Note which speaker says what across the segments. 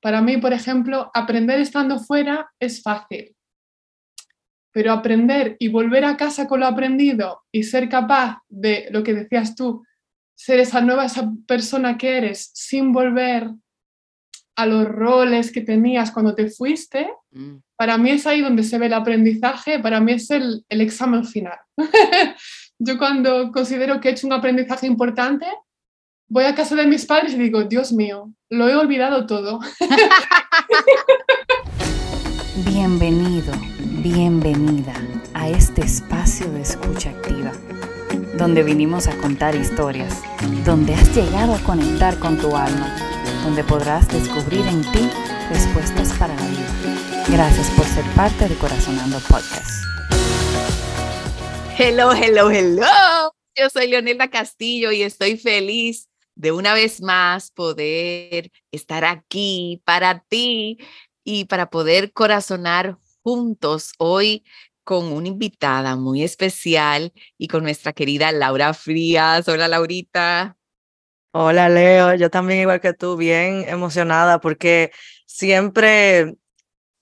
Speaker 1: Para mí, por ejemplo, aprender estando fuera es fácil, pero aprender y volver a casa con lo aprendido y ser capaz de, lo que decías tú, ser esa nueva esa persona que eres sin volver a los roles que tenías cuando te fuiste, mm. para mí es ahí donde se ve el aprendizaje, para mí es el, el examen final. Yo cuando considero que he hecho un aprendizaje importante, voy a casa de mis padres y digo, Dios mío, lo he olvidado todo.
Speaker 2: Bienvenido, bienvenida a este espacio de escucha activa, donde vinimos a contar historias, donde has llegado a conectar con tu alma, donde podrás descubrir en ti respuestas para la vida. Gracias por ser parte de Corazonando Podcast.
Speaker 3: Hello, hello, hello. Yo soy Leonelda Castillo y estoy feliz de una vez más poder estar aquí para ti y para poder corazonar juntos hoy con una invitada muy especial y con nuestra querida Laura Frías. Hola, Laurita.
Speaker 4: Hola, Leo. Yo también, igual que tú, bien emocionada porque siempre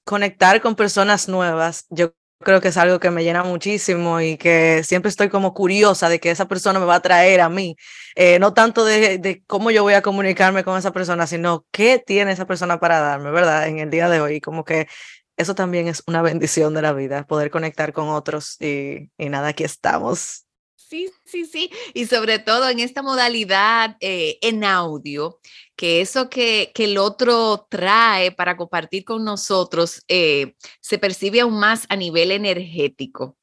Speaker 4: conectar con personas nuevas, yo creo que es algo que me llena muchísimo y que siempre estoy como curiosa de que esa persona me va a traer a mí. Eh, no tanto de, de, cómo yo voy a comunicarme con esa persona, sino qué tiene esa persona para darme, ¿verdad? En el día de hoy, como que eso también es una bendición de la vida, poder conectar con otros y, y nada, aquí estamos.
Speaker 3: Sí, sí, sí. Y sobre todo en esta modalidad eh, en audio, que eso que, que, el otro trae para compartir con nosotros eh, se percibe aún más a nivel energético.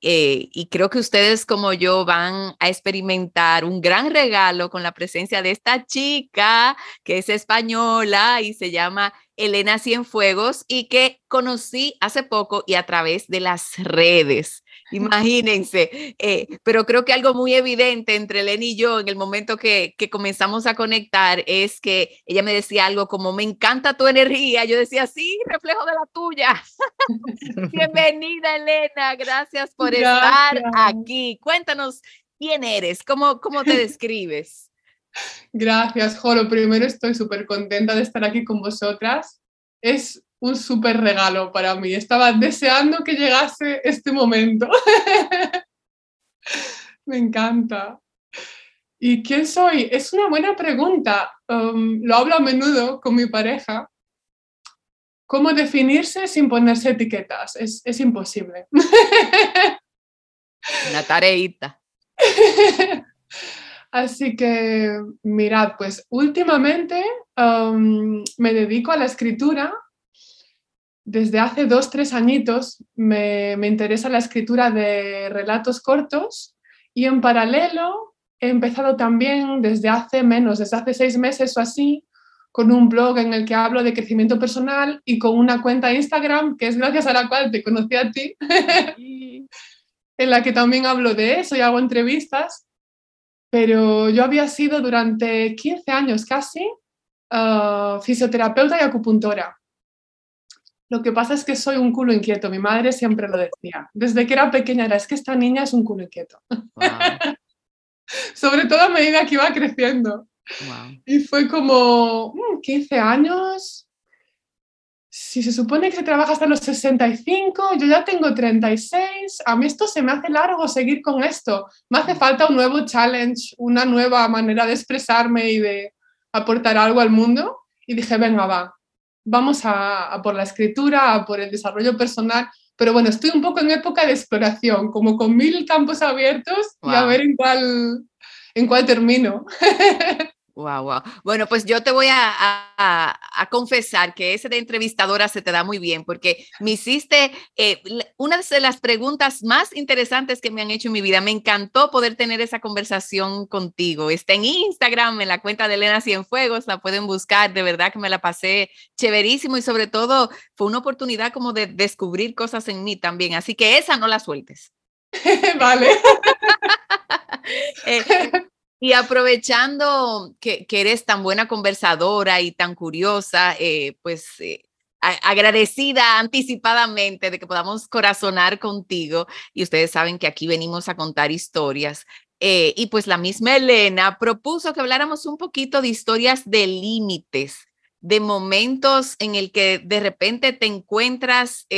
Speaker 3: Eh, y creo que ustedes como yo van a experimentar un gran regalo con la presencia de esta chica que es española y se llama Elena Cienfuegos y que conocí hace poco y a través de las redes. Imagínense, eh, pero creo que algo muy evidente entre Elena y yo en el momento que, que, comenzamos a conectar es que ella me decía algo como, me encanta tu energía. Yo decía, sí, reflejo de la tuya. Bienvenida, Elena. Gracias por estar aquí. Cuéntanos quién eres, cómo, cómo te describes.
Speaker 1: Gracias, Joro. Primero estoy súper contenta de estar aquí con vosotras. Es un súper regalo para mí. Estaba deseando que llegase este momento. Me encanta. ¿Y quién soy? Es una buena pregunta. Um, lo hablo a menudo con mi pareja. ¿Cómo definirse sin ponerse etiquetas? Es, es imposible.
Speaker 3: Una tareita.
Speaker 1: Así que, mirad, pues últimamente um, me dedico a la escritura desde hace dos, tres añitos me, interesa la escritura de relatos cortos y en paralelo he empezado también desde hace menos, desde hace seis meses o así, con un blog en el que hablo de crecimiento personal y con una cuenta Instagram, que es gracias a la cual te conocí a ti, en la que también hablo de eso y hago entrevistas. Pero yo había sido durante 15 años casi uh, fisioterapeuta y acupuntora. Lo que pasa es que soy un culo inquieto, mi madre siempre lo decía. Desde que era pequeña era, es que esta niña es un culo inquieto. Sobre todo a medida que iba creciendo. Y fue como 15 mm, años. Si se supone que se trabaja hasta los 65, yo ya tengo 36. A mí esto se me hace largo seguir con esto. Me hace falta un nuevo challenge, una nueva manera de expresarme y de aportar algo al mundo. Y dije, venga, va, vamos a, por la escritura, a por el desarrollo personal, pero bueno, estoy un poco en época de exploración, como con mil campos abiertos y a ver en cuál, en cuál termino.
Speaker 3: Wow, wow. Bueno, pues yo te voy a, confesar que ese de entrevistadora se te da muy bien porque me hiciste eh, una de las preguntas más interesantes que me han hecho en mi vida. Me encantó poder tener esa conversación contigo. Está en Instagram, en la cuenta de Elena Cienfuegos, la pueden buscar. De verdad que me la pasé chéverísimo y sobre todo fue una oportunidad como de descubrir cosas en mí también. Así que esa no la sueltes.
Speaker 1: vale.
Speaker 3: eh, y aprovechando que, eres tan buena conversadora y tan curiosa, eh, pues eh, agradecida anticipadamente de que podamos corazonar contigo. Y ustedes saben que aquí venimos a contar historias. Eh, y pues la misma Elena propuso que habláramos un poquito de historias de límites de momentos en el que de repente te encuentras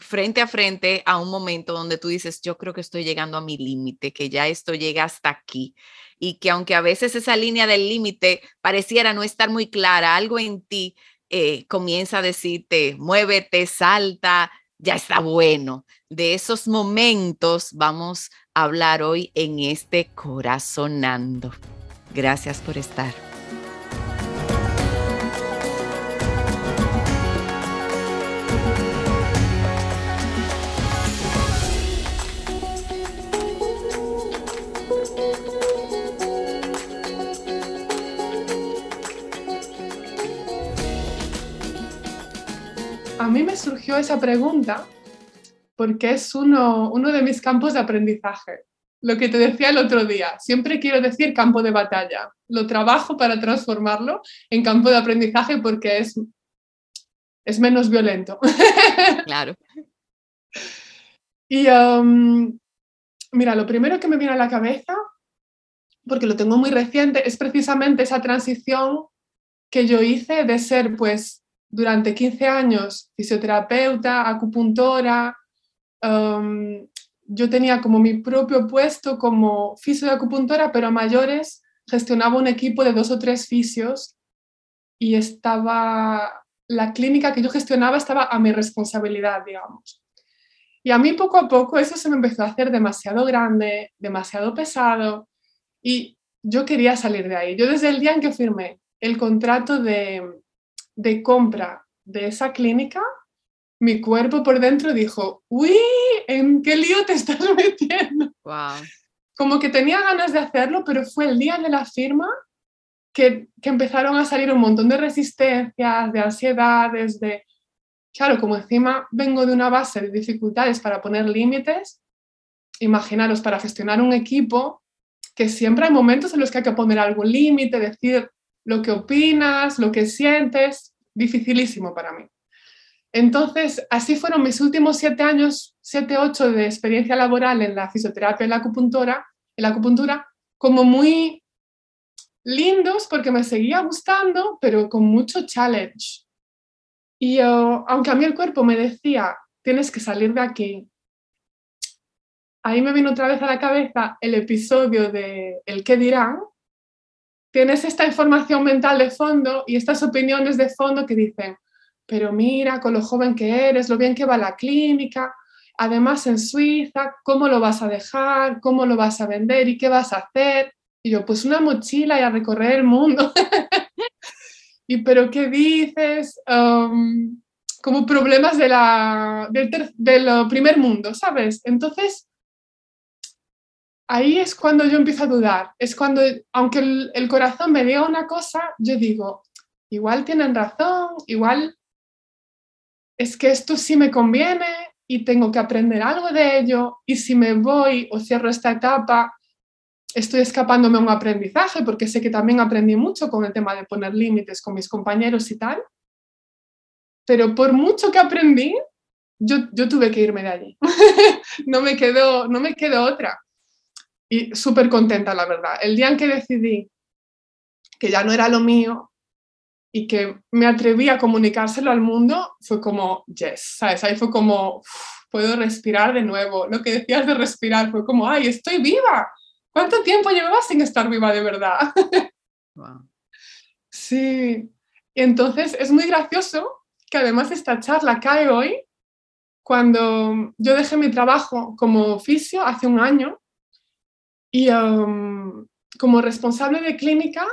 Speaker 3: frente a frente a un momento donde tú dices, yo creo que estoy llegando a mi límite, que ya esto llega hasta aquí y que aunque a veces esa línea del límite pareciera no estar muy clara, algo en ti eh, comienza a decirte, muévete, salta, ya está bueno. De esos momentos vamos a hablar hoy en este corazonando. Gracias por estar.
Speaker 1: Me surgió esa pregunta porque es uno, uno de mis campos de aprendizaje. Lo que te decía el otro día, siempre quiero decir campo de batalla. Lo trabajo para transformarlo en campo de aprendizaje porque es, es menos violento.
Speaker 3: Claro.
Speaker 1: y um, mira, lo primero que me viene a la cabeza, porque lo tengo muy reciente, es precisamente esa transición que yo hice de ser pues durante 15 años fisioterapeuta, acupuntora. Um, yo tenía como mi propio puesto como fisio de acupuntora, pero a mayores gestionaba un equipo de dos o tres fisios y estaba, la clínica que yo gestionaba estaba a mi responsabilidad, digamos. Y a mí poco a poco eso se me empezó a hacer demasiado grande, demasiado pesado y yo quería salir de ahí. Yo desde el día en que firmé el contrato de, de compra de esa clínica, mi cuerpo por dentro dijo, uy, ¿en qué lío te estás metiendo?
Speaker 3: Wow.
Speaker 1: Como que tenía ganas de hacerlo, pero fue el día de la firma que, que empezaron a salir un montón de resistencias, de ansiedades, de... Claro, como encima vengo de una base de dificultades para poner límites, imaginaros, para gestionar un equipo, que siempre hay momentos en los que hay que poner algún límite, decir lo que opinas, lo que sientes, dificilísimo para mí. Entonces, así fueron mis últimos siete años, siete, ocho de experiencia laboral en la fisioterapia y la acupuntura, en la acupuntura, como muy lindos porque me seguía gustando, pero con mucho challenge. Y aunque a mí el cuerpo me decía, tienes que salir de aquí, ahí me vino otra vez a la cabeza el episodio de El qué dirán. Tienes esta información mental de fondo y estas opiniones de fondo que dicen, pero mira, con lo joven que eres, lo bien que va la clínica, además en Suiza, ¿cómo lo vas a dejar? ¿Cómo lo vas a vender? ¿Y qué vas a hacer? Y yo, pues una mochila y a recorrer el mundo. y pero ¿qué dices? Um, como problemas de la, del primer mundo, ¿sabes? Entonces, ahí es cuando yo empiezo a dudar. Es cuando, aunque el, corazón me diga una cosa, yo digo, igual tienen razón, igual es que esto sí me conviene y tengo que aprender algo de ello. Y si me voy o cierro esta etapa, estoy escapándome a un aprendizaje, porque sé que también aprendí mucho con el tema de poner límites con mis compañeros y tal. Pero por mucho que aprendí, yo, yo tuve que irme de allí. no, me quedó, no me quedó otra. Y súper contenta, la verdad. El día en que decidí que ya no era lo mío y que me atreví a comunicárselo al mundo, fue como, yes, ¿sabes? Ahí fue como, puedo respirar de nuevo. Lo que decías de respirar fue como, ay, estoy viva. ¿Cuánto tiempo llevabas sin estar viva de verdad? Wow. Sí. Y entonces es muy gracioso que además esta charla cae hoy cuando yo dejé mi trabajo como oficio hace un año y um, como responsable de clínica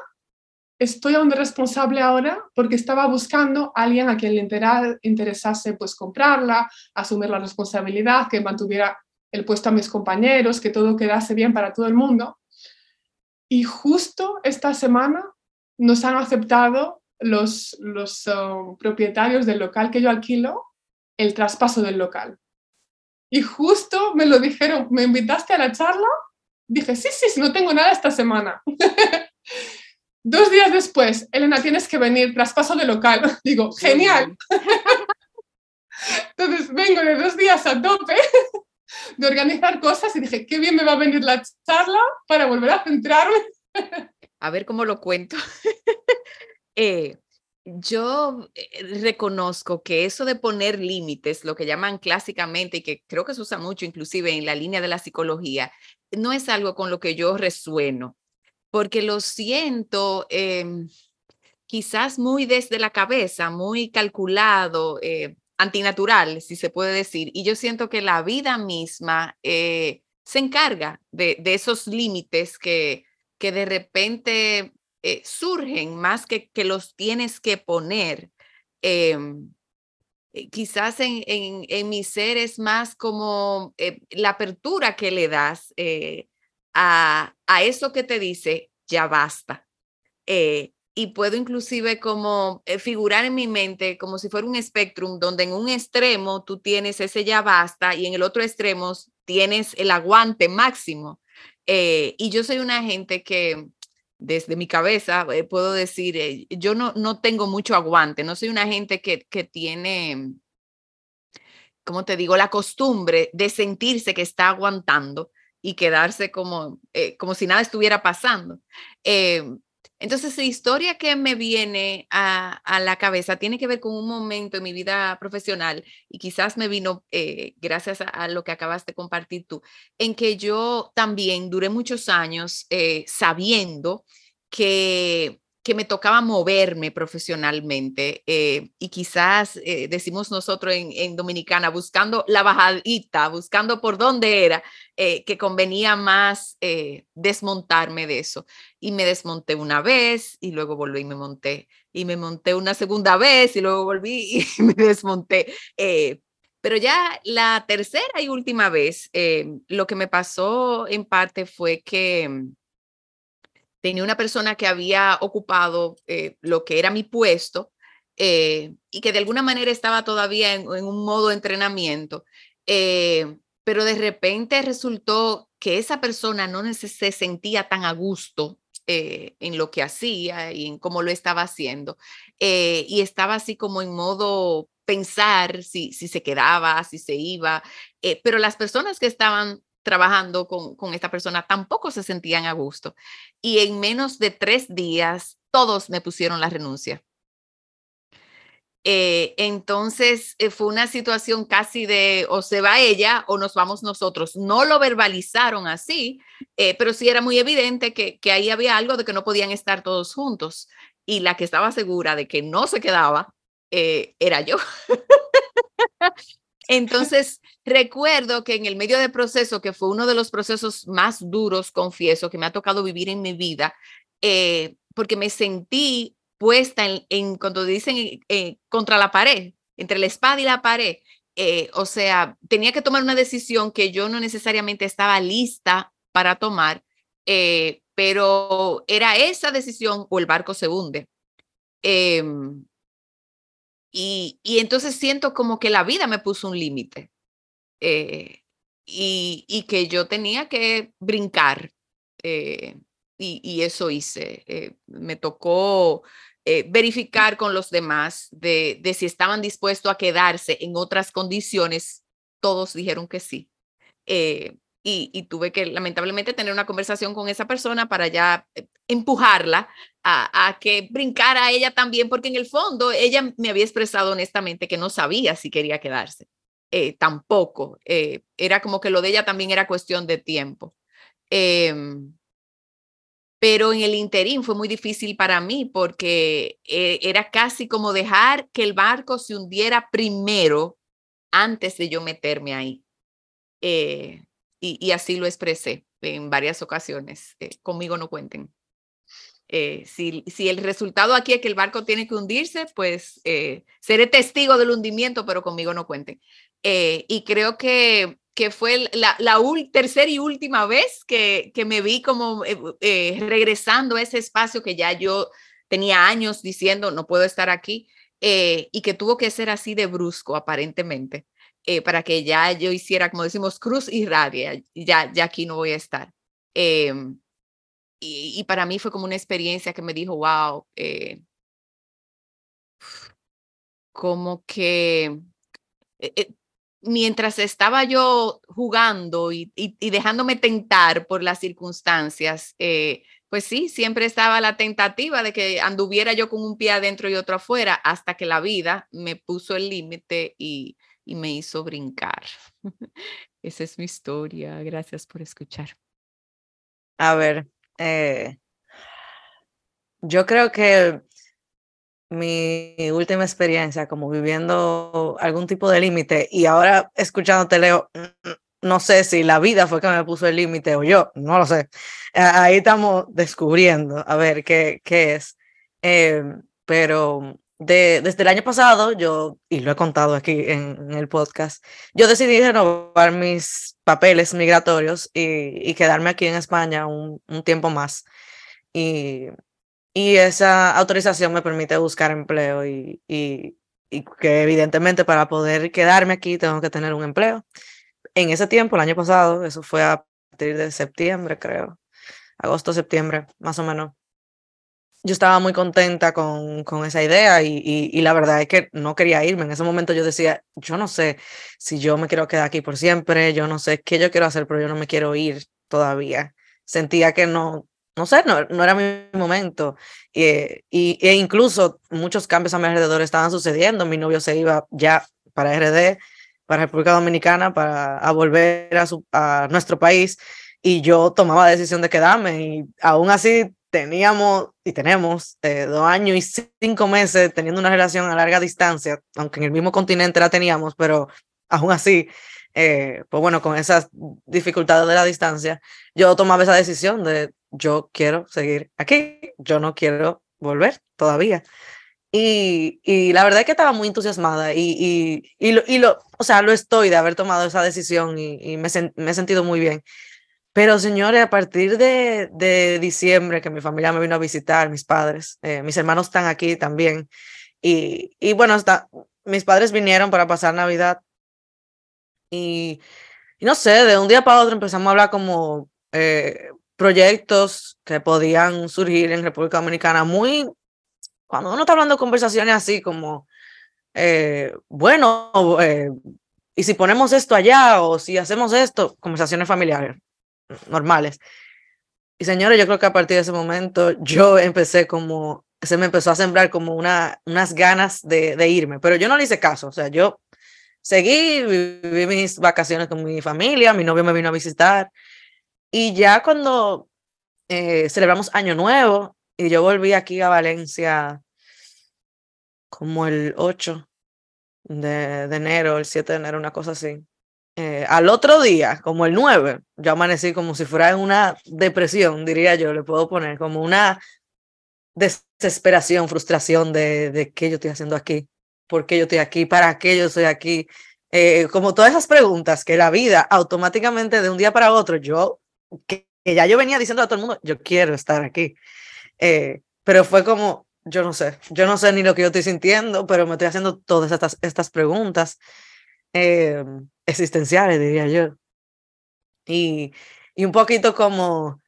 Speaker 1: estoy aún responsable ahora porque estaba buscando a alguien a quien le interesase pues comprarla, asumir la responsabilidad, que mantuviera el puesto a mis compañeros, que todo quedase bien para todo el mundo. Y justo esta semana nos han aceptado los, los uh, propietarios del local que yo alquilo el traspaso del local. Y justo me lo dijeron, me invitaste a la charla, dije, sí, sí, sí, no tengo nada esta semana. Dos días después, Elena, tienes que venir, traspaso de local. Digo, genial. Entonces vengo de dos días a tope de organizar cosas y dije, qué bien me va a venir la charla para volver a centrarme.
Speaker 3: A ver cómo lo cuento. eh, yo reconozco que eso de poner límites, lo que llaman clásicamente y que creo que se usa mucho inclusive en la línea de la psicología, no es algo con lo que yo resueno, porque lo siento em, quizás muy desde la cabeza, muy calculado, eh, antinatural, si se puede decir. Y yo siento que la vida misma eh, se encarga de, esos límites que, que de repente eh, surgen más que, que los tienes que poner. Em, quizás en, en, mi ser es más como la apertura que le das a, a, eso que te dice, ya basta y puedo inclusive como eh, figurar en mi mente como si fuera un espectrum donde en un extremo tú tienes ese ya basta y en el otro extremo tienes el aguante máximo. Eh, y yo soy una gente que desde mi cabeza eh, puedo decir, yo no, no tengo mucho aguante, no soy una gente que, que tiene, como te digo, la costumbre de sentirse que está aguantando y quedarse como, como si nada estuviera pasando. Entonces, la historia que me viene a, la cabeza tiene que ver con un momento en mi vida profesional y quizás me vino eh, gracias a, lo que acabas de compartir tú, en que yo también duré muchos años eh, sabiendo que que me tocaba moverme profesionalmente eh, y quizás eh, decimos nosotros en, Dominicana, buscando la bajadita, buscando por dónde era eh, que convenía más desmontarme de eso. Y me desmonté una vez y luego volví y me monté. Y me monté una segunda vez y luego volví y me desmonté. pero ya la tercera y última vez, lo que me pasó en parte fue que tenía una persona que había ocupado eh, lo que era mi puesto eh, y que de alguna manera estaba todavía en, un modo entrenamiento, eh, pero de repente resultó que esa persona no se sentía tan a gusto en lo que hacía y en cómo lo estaba haciendo. y estaba así como en modo pensar si, si se quedaba, si se iba. pero las personas que estaban trabajando con, esta persona tampoco se sentían a gusto. Y en menos de tres días, todos me pusieron la renuncia. Eh, entonces eh, fue una situación casi de o se va ella o nos vamos nosotros. No lo verbalizaron así, eh, pero sí era muy evidente que, que, ahí había algo de que no podían estar todos juntos. Y la que estaba segura de que no se quedaba era yo. Entonces, recuerdo que en el medio del proceso, que fue uno de los procesos más duros, confieso, que me ha tocado vivir en mi vida, eh, porque me sentí puesta en, cuando dicen eh, contra la pared, entre la espada y la pared. Eh, o sea, tenía que tomar una decisión que yo no necesariamente estaba lista para tomar, pero era esa decisión o el barco se hunde. Y, entonces siento como que la vida me puso un límite eh, y, que yo tenía que brincar. Eh, y, eso hice. Eh, me tocó verificar con los demás de, de, si estaban dispuestos a quedarse en otras condiciones. Todos dijeron que sí y, tuve que lamentablemente tener una conversación con esa persona para ya eh, empujarla a, que brincara a ella también, porque en el fondo ella me había expresado honestamente que no sabía si quería quedarse. Eh, tampoco. Eh, era como que lo de ella también era cuestión de tiempo. Em, pero en el interín fue muy difícil para mí porque era casi como dejar que el barco se hundiera primero antes de yo meterme ahí y, así lo expresé en varias ocasiones. Eh, conmigo no cuenten. Eh, si, si, el resultado aquí es que el barco tiene que hundirse, pues eh, seré testigo del hundimiento, pero conmigo no cuenten. y creo que, que fue la, la tercera y última vez que, que me vi como regresando a ese espacio que ya yo tenía años diciendo no puedo estar aquí y que tuvo que ser así de brusco aparentemente. Eh, para que ya yo hiciera, como decimos, cruz y radia, ya, ya aquí no voy a estar. Em, y, para mí fue como una experiencia que me dijo, wow, eh, como que eh, mientras estaba yo jugando y, y, dejándome tentar por las circunstancias, pues sí, siempre estaba la tentativa de que anduviera yo con un pie adentro y otro afuera hasta que la vida me puso el límite y, me hizo brincar. Esa es mi historia. Gracias por escuchar.
Speaker 4: A ver, eh, yo creo que mi última experiencia como viviendo algún tipo de límite y ahora escuchándote, Leo, no sé si la vida fue que me puso el límite o yo, no lo sé. Ahí estamos descubriendo a ver qué, qué es. Em, pero de, desde el año pasado, yo, y lo he contado aquí en, el podcast, yo decidí renovar mis papeles migratorios y, y quedarme aquí en España un, tiempo más. Y, y, esa autorización me permite buscar empleo y, y que evidentemente para poder quedarme aquí tengo que tener un empleo en ese tiempo, el año pasado, eso fue a partir de septiembre, creo, agosto, septiembre, más o menos. Yo estaba muy contenta con, con esa idea y, y, la verdad es que no quería irme. En ese momento yo decía, yo no sé si yo me quiero quedar aquí por siempre, yo no sé qué yo quiero hacer, pero yo no me quiero ir todavía. Sentía que no, no sé, no, no era mi momento. y, e incluso muchos cambios a mi alrededor estaban sucediendo. Mi novio se iba ya para RD, para República Dominicana para a volver a, su, a nuestro país y yo tomaba la decisión de quedarme y aún así teníamos y tenemos eh, dos años y cinco meses teniendo una relación a larga distancia, aunque en el mismo continente la teníamos, pero aún así, eh, pues bueno, con esas dificultades de la distancia, yo tomaba esa decisión de yo quiero seguir aquí, yo no quiero volver todavía. Y, y, la verdad es que estaba muy entusiasmada y, y, y, lo, y lo, o sea, lo estoy de haber tomado esa decisión y, me, he sentido muy bien. Pero señores, a partir de, de, diciembre que mi familia me vino a visitar, mis padres, eh, mis hermanos están aquí también. Y, y bueno, mis padres vinieron para pasar Navidad. Y, y no sé, de un día para otro empezamos a hablar como eh, proyectos que podían surgir en República Dominicana muy cuando uno está hablando de conversaciones así como, eh, bueno, eh, y si ponemos esto allá o si hacemos esto, conversaciones familiares normales. Y señores, yo creo que a partir de ese momento yo empecé como, se me empezó a sembrar como una, unas ganas de, de irme, pero yo no le hice caso, o sea, yo seguí, viví mis vacaciones con mi familia, mi novio me vino a visitar y ya cuando eh, celebramos Año Nuevo y yo volví aquí a Valencia como el 8 de, enero, el 7 de enero, una cosa así. Eh, al otro día, como el 9, yo amanecí como si fuera en una depresión, diría yo, le puedo poner como una desesperación, frustración de, de qué yo estoy haciendo aquí, por qué yo estoy aquí, para qué yo estoy aquí. Eh, como todas esas preguntas que la vida automáticamente de un día para otro, yo, que, ya yo venía diciendo a todo el mundo, yo quiero estar aquí. Eh, pero fue como, yo no sé, yo no sé ni lo que yo estoy sintiendo, pero me estoy haciendo todas estas, estas preguntas eh, existenciales, diría yo. Y, y un poquito como,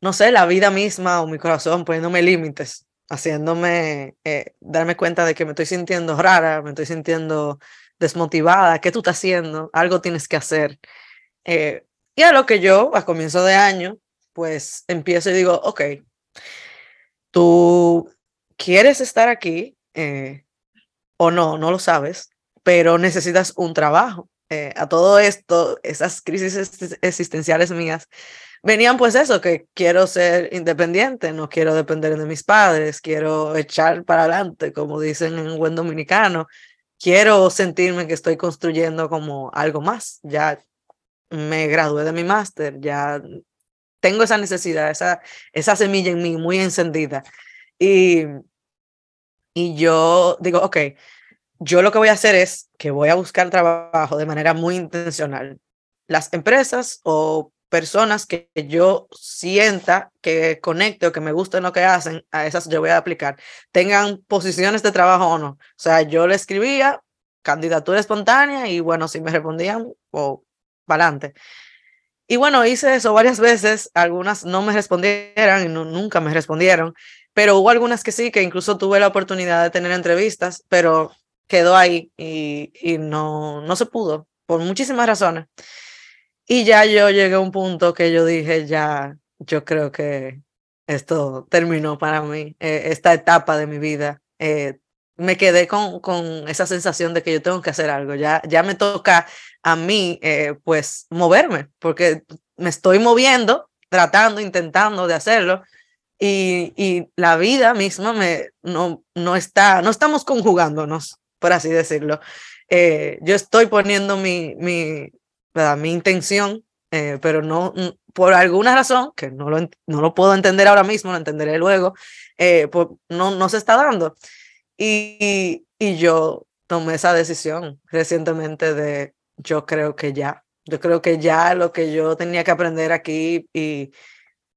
Speaker 4: no sé, la vida misma o mi corazón poniéndome límites, haciéndome eh, darme cuenta de que me estoy sintiendo rara, me estoy sintiendo desmotivada, ¿qué tú estás haciendo? Algo tienes que hacer. Eh, y a lo que yo, a comienzo de año, pues empiezo y digo, ok, tú quieres estar aquí eh, o no, no lo sabes, pero necesitas un trabajo. Eh, a todo esto, esas crisis existenciales mías, venían pues eso, que quiero ser independiente, no quiero depender de mis padres, quiero echar para adelante, como dicen en buen dominicano, quiero sentirme que estoy construyendo como algo más, ya me gradué de mi máster, ya tengo esa necesidad, esa, esa semilla en mí muy encendida. Y, y yo digo, ok, yo lo que voy a hacer es que voy a buscar trabajo de manera muy intencional. Las empresas o personas que yo sienta que conecte o que me gusten lo que hacen, a esas yo voy a aplicar, tengan posiciones de trabajo o no. O sea, yo le escribía candidatura espontánea y bueno, si me respondían, o para adelante. Y bueno, hice eso varias veces, algunas no me respondieron y nunca me respondieron, pero hubo algunas que sí, que incluso tuve la oportunidad de tener entrevistas, pero quedó ahí y, y no, no se pudo, por muchísimas razones. Y ya yo llegué a un punto que yo dije, ya, yo creo que, esto terminó para mí, eh, esta etapa de mi vida. Eh, me quedé con, con, esa sensación de que yo tengo que hacer algo, ya, ya me toca a mí, eh, pues, moverme, porque me estoy moviendo, tratando, intentando de hacerlo, y, y la vida misma me, no, no está, no estamos conjugándonos, por así decirlo. yo estoy poniendo mi, mi, mi intención, pero no, por alguna razón, que no lo, no lo puedo entender ahora mismo, lo entenderé luego, eh, pues no, no se está dando. Y, y yo tomé esa decisión recientemente de yo creo que ya, yo creo que ya lo que yo tenía que aprender aquí y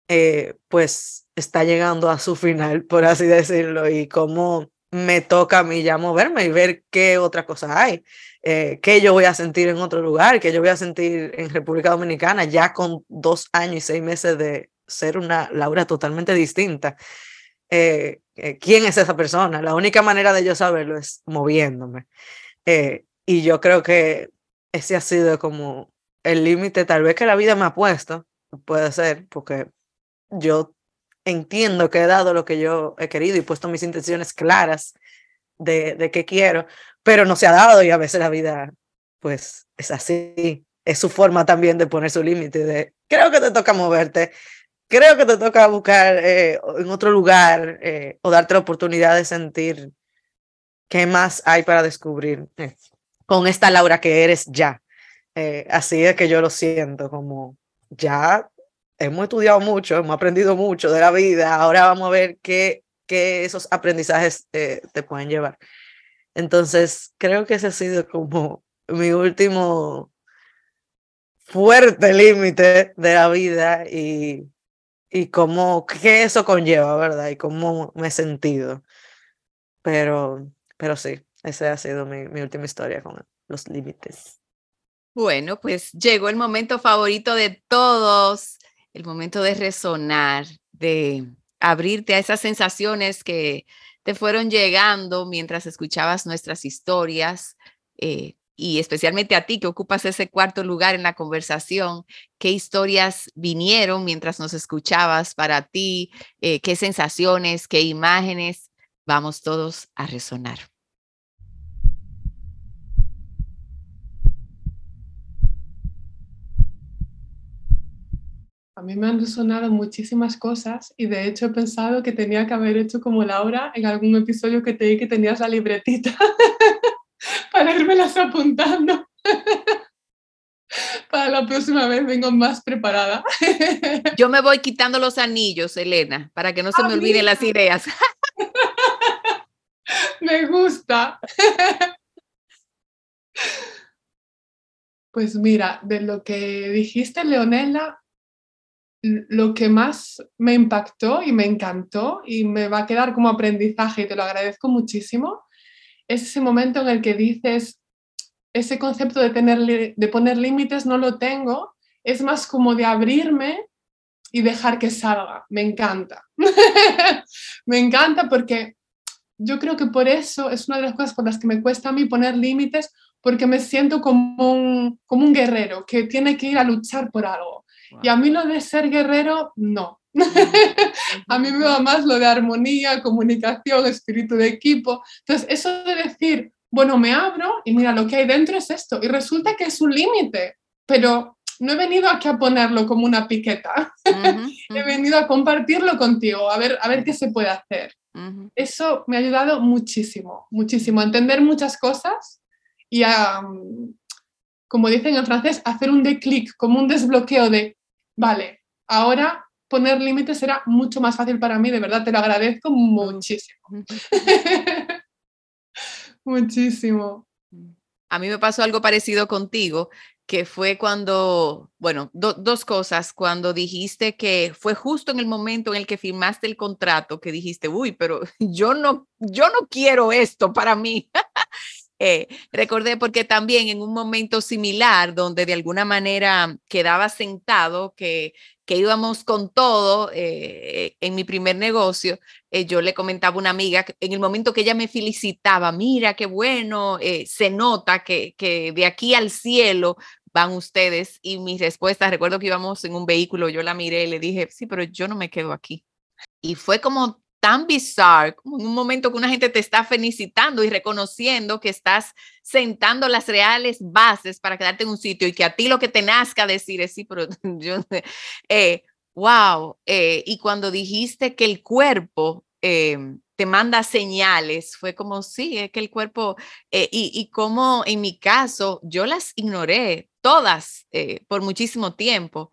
Speaker 4: eh, pues está llegando a su final, por así decirlo, y cómo me toca a mí ya moverme y ver qué otra cosa hay. Eh, qué yo voy a sentir en otro lugar, qué yo voy a sentir en República Dominicana, ya con dos años y seis meses de ser una Laura totalmente distinta. Eh, eh, ¿Quién es esa persona? La única manera de yo saberlo es moviéndome. y yo creo que ese ha sido como el límite tal vez que la vida me ha puesto, puede ser, porque yo entiendo que he dado lo que yo he querido y puesto mis intenciones claras de, de qué quiero, pero no se ha dado y a veces la vida pues es así. Es su forma también de poner su límite de, creo que te toca moverte, creo que te toca buscar eh, en otro lugar eh, o darte la oportunidad de sentir qué más hay para descubrir eh, con esta Laura que eres ya. así es que yo lo siento, como ya hemos estudiado mucho, hemos aprendido mucho de la vida, ahora vamos a ver qué, qué esos aprendizajes te pueden llevar. Entonces, creo que ese ha sido como mi último fuerte límite de la vida y, y cómo, qué eso conlleva, ¿verdad? Y cómo me he sentido. Pero, pero sí, esa ha sido mi, mi última historia con los límites.
Speaker 3: Bueno, pues llegó el momento favorito de todos, el momento de resonar, de abrirte a esas sensaciones que te fueron llegando mientras escuchabas nuestras historias eh, y especialmente a ti que ocupas ese cuarto lugar en la conversación, qué historias vinieron mientras nos escuchabas para ti, eh, qué sensaciones, qué imágenes, vamos todos a resonar.
Speaker 1: A mí me han resonado muchísimas cosas y de hecho he pensado que tenía que haber hecho como Laura en algún episodio que te di que tenías la libretita para irmelas apuntando. para la próxima vez vengo más preparada.
Speaker 3: Yo me voy quitando los anillos, Elena, para que no se me olviden las ideas.
Speaker 1: me gusta. Pues mira, de lo que dijiste, Leonela, lo que más me impactó y me encantó y me va a quedar como aprendizaje y te lo agradezco muchísimo, es ese momento en el que dices, ese concepto de, tener, de poner límites no lo tengo, es más como de abrirme y dejar que salga. Me encanta. me encanta porque yo creo que por eso es una de las cosas por las que me cuesta a mí poner límites, porque me siento como un, como un guerrero que tiene que ir a luchar por algo. Y a mí lo de ser guerrero, no. a mí me va más lo de armonía, comunicación, espíritu de equipo. Entonces, eso de decir, bueno, me abro y mira, lo que hay dentro es esto. Y resulta que es un límite, pero no he venido aquí a ponerlo como una piqueta. he venido a compartirlo contigo, a ver, a ver qué se puede hacer. Eso me ha ayudado muchísimo, muchísimo a entender muchas cosas y a, como dicen en francés, hacer un declic, como un desbloqueo de, vale, ahora poner límites será mucho más fácil para mí, de verdad, te lo agradezco muchísimo. muchísimo.
Speaker 3: A mí me pasó algo parecido contigo, que fue cuando, bueno, dos cosas, cuando dijiste que fue justo en el momento en el que firmaste el contrato, que dijiste, uy, pero yo no, yo no quiero esto para mí. Eh, recordé porque también en un momento similar, donde de alguna manera quedaba sentado, que, que íbamos con todo eh, en mi primer negocio, eh, yo le comentaba a una amiga, en el momento que ella me felicitaba, mira qué bueno, se nota que, que de aquí al cielo van ustedes y mis respuestas, recuerdo que íbamos en un vehículo, yo la miré y le dije, sí, pero yo no me quedo aquí. y fue como tan bizarro, como en un momento que una gente te está felicitando y reconociendo que estás sentando las reales bases para quedarte en un sitio y que a ti lo que te nazca decir es sí, pero yo, eh, wow, eh, y cuando dijiste que el cuerpo eh, te manda señales, fue como, sí, es que el cuerpo, y, y como en mi caso, yo las ignoré todas por muchísimo tiempo,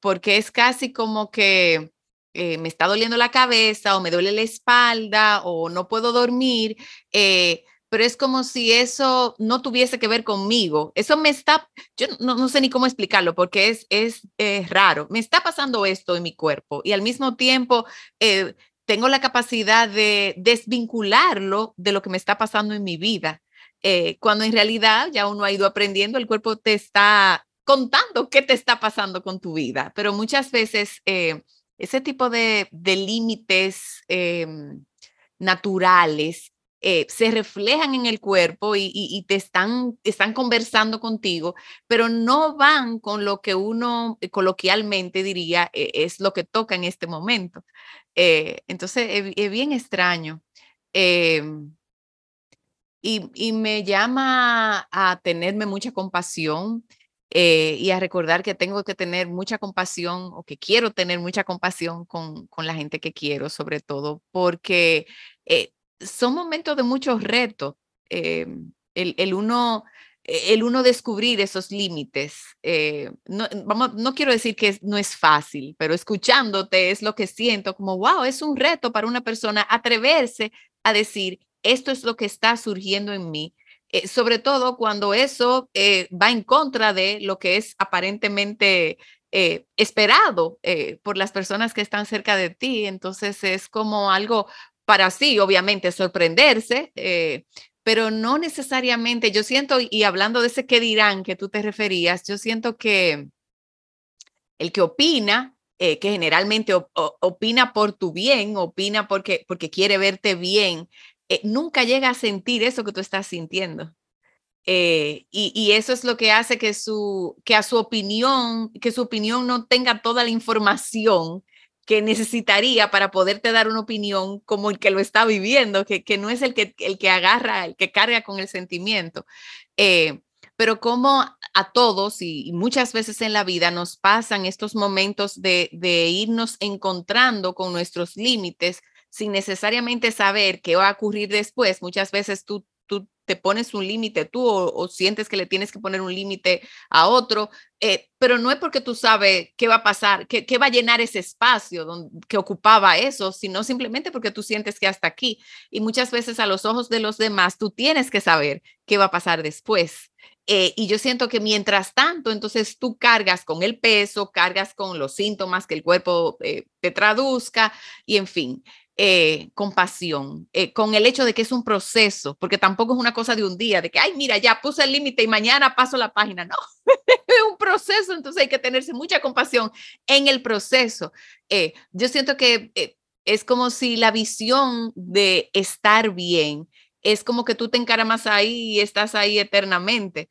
Speaker 3: porque es casi como que eh, me está doliendo la cabeza o me duele la espalda o no puedo dormir, eh, pero es como si eso no tuviese que ver conmigo. Eso me está, yo no, sé ni cómo explicarlo porque es, es raro. Me está pasando esto en mi cuerpo y al mismo tiempo eh, tengo la capacidad de desvincularlo de lo que me está pasando en mi vida. cuando en realidad ya uno ha ido aprendiendo, el cuerpo te está contando qué te está pasando con tu vida, pero muchas veces ese tipo de, límites em, naturales eh, se reflejan en el cuerpo y, te están, están conversando contigo, pero no van con lo que uno eh, coloquialmente diría eh, es lo que toca en este momento. entonces, es, bien extraño. Em, y, y, me llama a tenerme mucha compasión eh, y a recordar que tengo que tener mucha compasión o que quiero tener mucha compasión con, con la gente que quiero, sobre todo, porque eh, son momentos de muchos retos. Eh, el, el, uno, el uno descubrir esos límites. no, vamos, no quiero decir que no es fácil, pero escuchándote es lo que siento como, wow, es un reto para una persona atreverse a decir, esto es lo que está surgiendo en mí eh, sobre todo cuando eso eh, va en contra de lo que es aparentemente eh, esperado por las personas que están cerca de ti. Entonces es como algo para sí, obviamente, sorprenderse, pero no necesariamente, yo siento, y hablando de ese que dirán que tú te referías, yo siento que el que opina, que generalmente opina por tu bien, opina porque, porque quiere verte bien, eh, nunca llega a sentir eso que tú estás sintiendo. Eh, y, eso es lo que hace que, su, que a su opinión, que su opinión no tenga toda la información que necesitaría para poderte dar una opinión como el que lo está viviendo, que, que no es el que, el que agarra, el que carga con el sentimiento. Eh, pero como a todos y, muchas veces en la vida nos pasan estos momentos de, de irnos encontrando con nuestros límites, sin necesariamente saber qué va a ocurrir después. Muchas veces tú, tú te pones un límite tú o, sientes que le tienes que poner un límite a otro, eh, pero no es porque tú sabes qué va a pasar, qué, qué va a llenar ese espacio donde, que ocupaba eso, sino simplemente porque tú sientes que hasta aquí. Y muchas veces a los ojos de los demás tú tienes que saber qué va a pasar después. Eh, y yo siento que mientras tanto, entonces tú cargas con el peso, cargas con los síntomas que el cuerpo eh, te traduzca y en fin. Eh, compasión, eh, con el hecho de que es un proceso, porque tampoco es una cosa de un día, de que, ay, mira, ya puse el límite y mañana paso la página. No, es un proceso, entonces hay que tenerse mucha compasión en el proceso. Eh, yo siento que es como si la visión de estar bien es como que tú te encaramas ahí y estás ahí eternamente.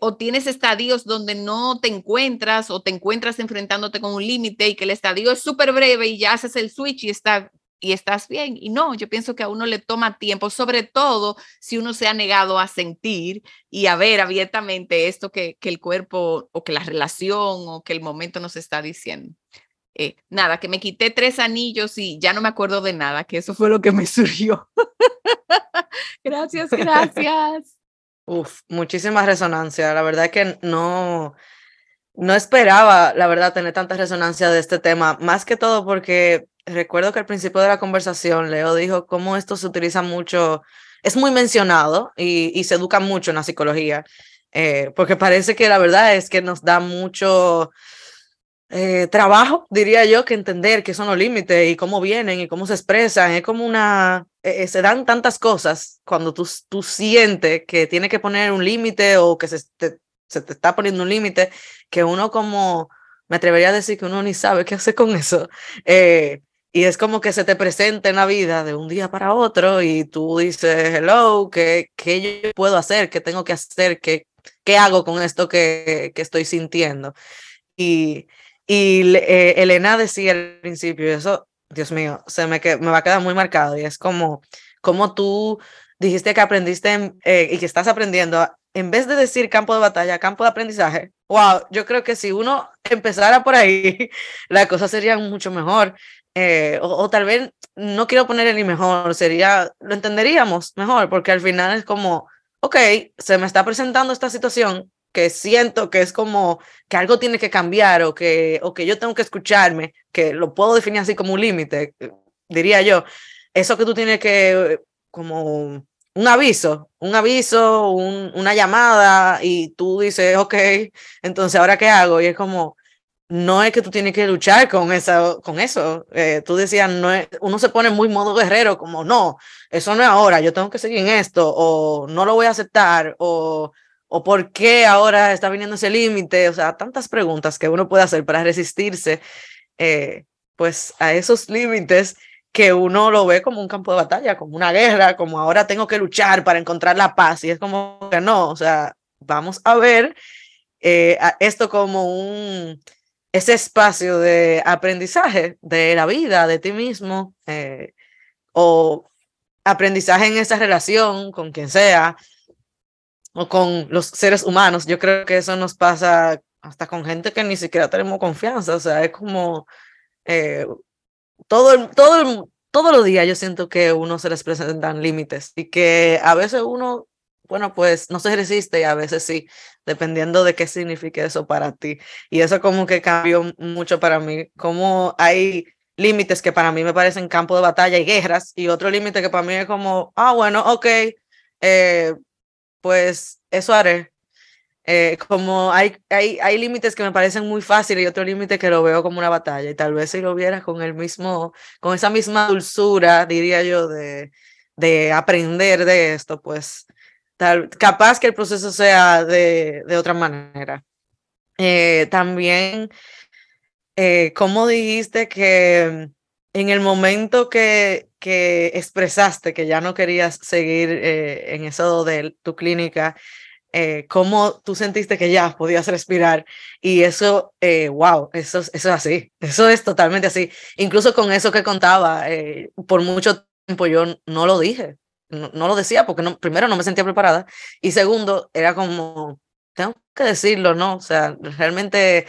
Speaker 3: o tienes estadios donde no te encuentras o te encuentras enfrentándote con un límite y que el estadio es súper breve y ya haces el switch y está y estás bien. Y no, yo pienso que a uno le toma tiempo, sobre todo si uno se ha negado a sentir y a ver abiertamente esto que, que el cuerpo o que la relación o que el momento nos está diciendo. Eh, nada, que me quité tres anillos y ya no me acuerdo de nada, que eso fue lo que me surgió. gracias, gracias.
Speaker 4: Uf, muchísima resonancia. La verdad que no, no esperaba, la verdad, tener tanta resonancia de este tema, más que todo porque recuerdo que al principio de la conversación Leo dijo cómo esto se utiliza mucho, es muy mencionado y, se educa mucho en la psicología, eh, porque parece que la verdad es que nos da mucho eh, trabajo, diría yo, que entender qué son los límites y cómo vienen y cómo se expresan. Es como una, eh, se dan tantas cosas cuando tú, tú sientes que tiene que poner un límite o que se te, se te está poniendo un límite, que uno como me atrevería a decir que uno ni sabe qué hacer con eso. Y es como que se te presenta en la vida de un día para otro y tú dices, hello, ¿qué, qué yo puedo hacer? ¿Qué tengo que hacer? ¿Qué, qué hago con esto que, que estoy sintiendo? Y, y eh, Elena decía al principio, eso Dios mío, se me, que, me va a quedar muy marcado y es como, como tú dijiste que aprendiste eh, y que estás aprendiendo, en vez de decir campo de batalla, campo de aprendizaje, wow, yo creo que si uno empezara por ahí, la cosa sería mucho mejor. Eh, o, tal vez no quiero poner el ni mejor, sería, lo entenderíamos mejor, porque al final es como, ok, se me está presentando esta situación que siento que es como que algo tiene que cambiar o que, o que yo tengo que escucharme, que lo puedo definir así como un límite, diría yo. Eso que tú tienes que, como un aviso, un aviso, una llamada y tú dices, ok, entonces ahora qué hago? Y es como, no es que tú tienes que luchar con, esa, con eso. Eh, tú decías, no uno se pone muy modo guerrero, como, no, eso no es ahora, yo tengo que seguir en esto, o no lo voy a aceptar, o, o por qué ahora está viniendo ese límite, o sea, tantas preguntas que uno puede hacer para resistirse, eh, pues, a esos límites que uno lo ve como un campo de batalla, como una guerra, como ahora tengo que luchar para encontrar la paz, y es como que no, o sea, vamos a ver eh, esto como un ese espacio de aprendizaje de la vida, de ti mismo, eh, o aprendizaje en esa relación con quien sea, o con los seres humanos. Yo creo que eso nos pasa hasta con gente que ni siquiera tenemos confianza, o sea, es como eh, todo, todo, todos los días yo siento que uno se les presentan límites y que a veces uno bueno, pues no se resiste y a veces sí, dependiendo de qué signifique eso para ti. Y eso como que cambió mucho para mí, como hay límites que para mí me parecen campo de batalla y guerras y otro límite que para mí es como, ah, bueno, ok, eh, pues eso haré. Eh, como hay, hay, hay límites que me parecen muy fáciles y otro límite que lo veo como una batalla y tal vez si lo viera con el mismo, con esa misma dulzura, diría yo, de, de aprender de esto, pues capaz que el proceso sea de, de otra manera. Eh, también, eh, como dijiste que en el momento que, que expresaste que ya no querías seguir eh, en eso de tu clínica, cómo tú sentiste que ya podías respirar y eso, wow, eso, eso es así, eso es totalmente así. Incluso con eso que contaba, por mucho tiempo yo no lo dije, no, lo decía porque no, primero no me sentía preparada y segundo era como, tengo que decirlo, ¿no? O sea, realmente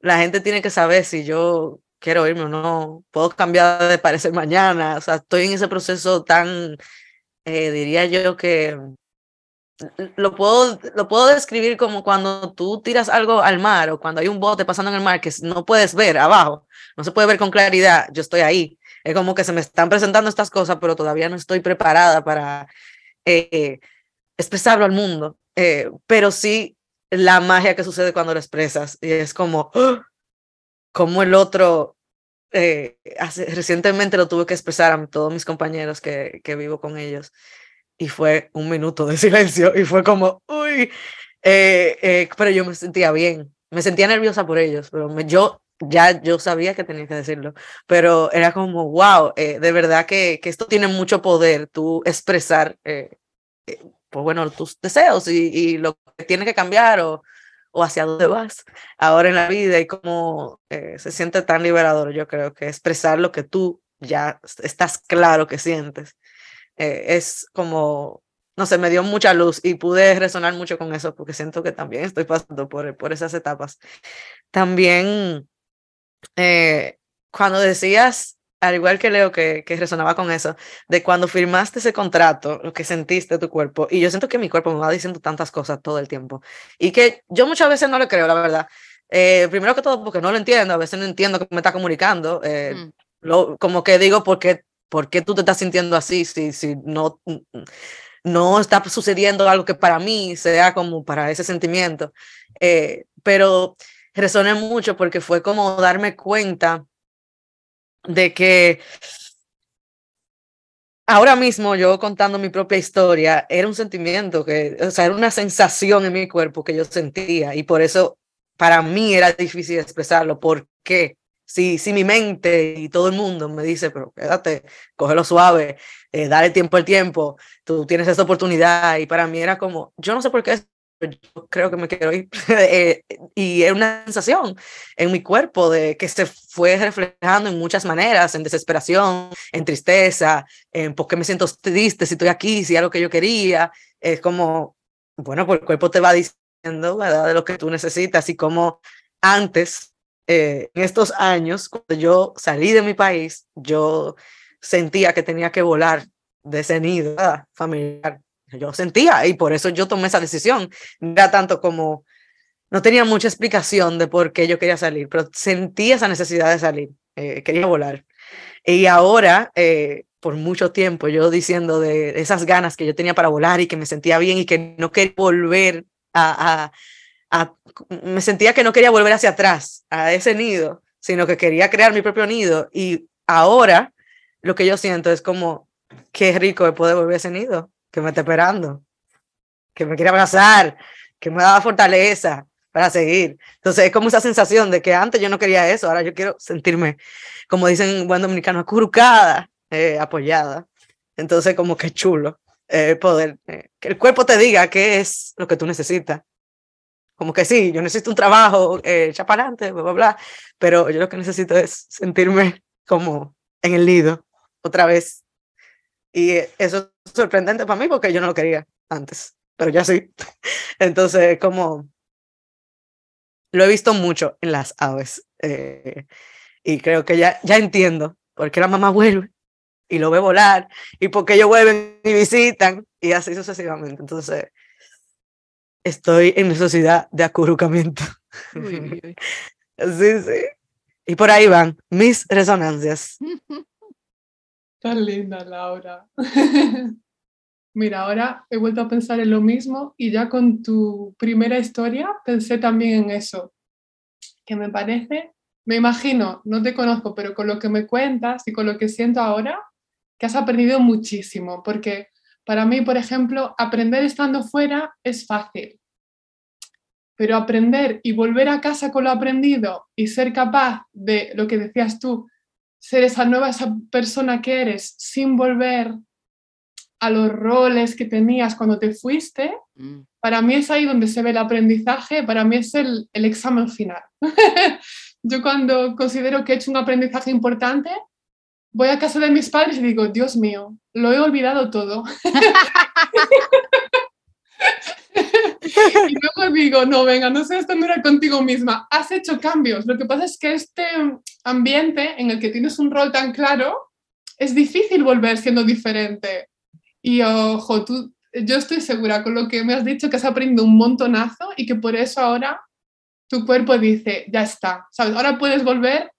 Speaker 4: la gente tiene que saber si yo quiero irme o no, puedo cambiar de parecer mañana, o sea, estoy en ese proceso tan, eh, diría yo que lo puedo, lo puedo describir como cuando tú tiras algo al mar o cuando hay un bote pasando en el mar que no puedes ver abajo, no se puede ver con claridad, yo estoy ahí es como que se me están presentando estas cosas, pero todavía no estoy preparada para eh, expresarlo al mundo. Eh, pero sí la magia que sucede cuando lo expresas. Y es como, ¡ah! como el otro, eh, hace, recientemente lo tuve que expresar a todos mis compañeros que, que vivo con ellos. Y fue un minuto de silencio y fue como, uy, pero yo me sentía bien. Me sentía nerviosa por ellos, pero me, yo ya yo sabía que tenía que decirlo, pero era como, wow, eh, de verdad que, que, esto tiene mucho poder, tú expresar, eh, eh, pues bueno, tus deseos y, y, lo que tiene que cambiar o, o hacia dónde vas ahora en la vida y cómo se siente tan liberador, yo creo que expresar lo que tú ya estás claro que sientes. es como no sé, me dio mucha luz y pude resonar mucho con eso porque siento que también estoy pasando por, por esas etapas. También eh, cuando decías, al igual que Leo, que, que resonaba con eso, de cuando firmaste ese contrato, lo que sentiste tu cuerpo, y yo siento que mi cuerpo me va diciendo tantas cosas todo el tiempo, y que yo muchas veces no le creo, la verdad. Eh, primero que todo, porque no lo entiendo, a veces no entiendo que me está comunicando, eh, mm. lo, como que digo, ¿por qué, ¿por qué tú te estás sintiendo así si, si no, no está sucediendo algo que para mí sea como para ese sentimiento? pero resoné mucho porque fue como darme cuenta de que ahora mismo yo contando mi propia historia era un sentimiento que, o sea, era una sensación en mi cuerpo que yo sentía y por eso para mí era difícil expresarlo. porque Si, si mi mente y todo el mundo me dice, pero quédate, cógelo suave, eh, dale tiempo al tiempo, tú tienes esa oportunidad y para mí era como, yo no sé por qué yo creo que me quiero ir. Eh, y es una sensación en mi cuerpo de que se fue reflejando en muchas maneras, en desesperación, en tristeza, en por qué me siento triste si estoy aquí, si es algo que yo quería. Es como, bueno, pues el cuerpo te va diciendo, ¿verdad?, de lo que tú necesitas y como antes, eh, en estos años, cuando yo salí de mi país, yo sentía que tenía que volar de ese nido familiar yo sentía y por eso yo tomé esa decisión. Era tanto como, no tenía mucha explicación de por qué yo quería salir, pero sentía esa necesidad de salir, eh, quería volar. Y ahora, eh, por mucho tiempo, yo diciendo de esas ganas que yo tenía para volar y que me sentía bien y que no quería volver a me sentía que no quería volver hacia atrás, a ese nido, sino que quería crear mi propio nido. Y ahora lo que yo siento es como, qué rico de poder volver a ese nido que me está esperando, que me quiere abrazar, que me da fortaleza para seguir. Entonces es como esa sensación de que antes yo no quería eso, ahora yo quiero sentirme, como dicen buen dominicano, acurrucada, eh, apoyada. Entonces como que chulo eh, poder, eh, que el cuerpo te diga qué es lo que tú necesitas. Como que sí, yo necesito un trabajo, eh, adelante, bla, bla, bla, pero yo lo que necesito es sentirme como en el nido otra vez y eso es sorprendente para mí porque yo no lo quería antes, pero ya sí. Entonces, como lo he visto mucho en las aves eh, y creo que ya, ya entiendo por qué la mamá vuelve y lo ve volar y por qué ellos vuelven y visitan y así sucesivamente. Entonces, estoy en necesidad de acurrucamiento. Sí, sí. Y por ahí van mis resonancias.
Speaker 1: Tan linda, Laura. Mira, ahora he vuelto a pensar en lo mismo y ya con tu primera historia pensé también en eso, que me parece, me imagino, no te conozco, pero con lo que me cuentas y con lo que siento ahora, que has aprendido muchísimo, porque para mí, por ejemplo, aprender estando fuera es fácil, pero aprender y volver a casa con lo aprendido y ser capaz de, lo que decías tú, ser esa nueva esa persona que eres sin volver a los roles que tenías cuando te fuiste, mm. para mí es ahí donde se ve el aprendizaje, para mí es el, el examen final. Yo cuando considero que he hecho un aprendizaje importante, voy a casa de mis padres y digo, Dios mío, lo he olvidado todo. y luego digo, no, venga, no seas tan dura contigo misma, has hecho cambios. Lo que pasa es que este ambiente en el que tienes un rol tan claro, es difícil volver siendo diferente. Y ojo, tú, yo estoy segura con lo que me has dicho que has aprendido un montonazo y que por eso ahora tu cuerpo dice, ya está, ¿sabes? Ahora puedes volver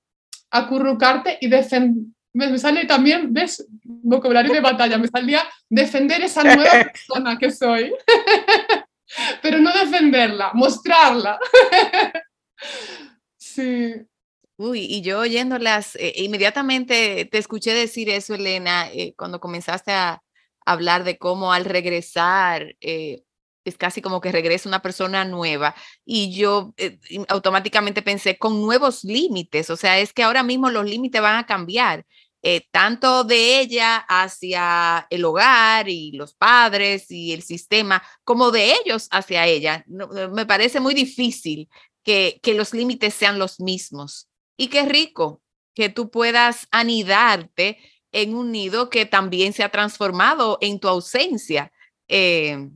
Speaker 1: a currucarte y defender. Me sale también, ¿ves? Vocabulario de batalla, me salía defender esa nueva persona que soy. pero no defenderla, mostrarla. sí.
Speaker 3: Uy, y yo oyéndolas, eh, inmediatamente te escuché decir eso, Elena, eh, cuando comenzaste a hablar de cómo al regresar eh, es casi como que regresa una persona nueva. Y yo automáticamente pensé con nuevos límites, o sea, es que ahora mismo los límites van a cambiar. Eh, tanto de ella hacia el hogar y los padres y el sistema, como de ellos hacia ella. Eh, me parece muy difícil que, que los límites sean los mismos. Y qué rico que tú puedas anidarte en un nido que también se ha transformado en tu ausencia. Eh,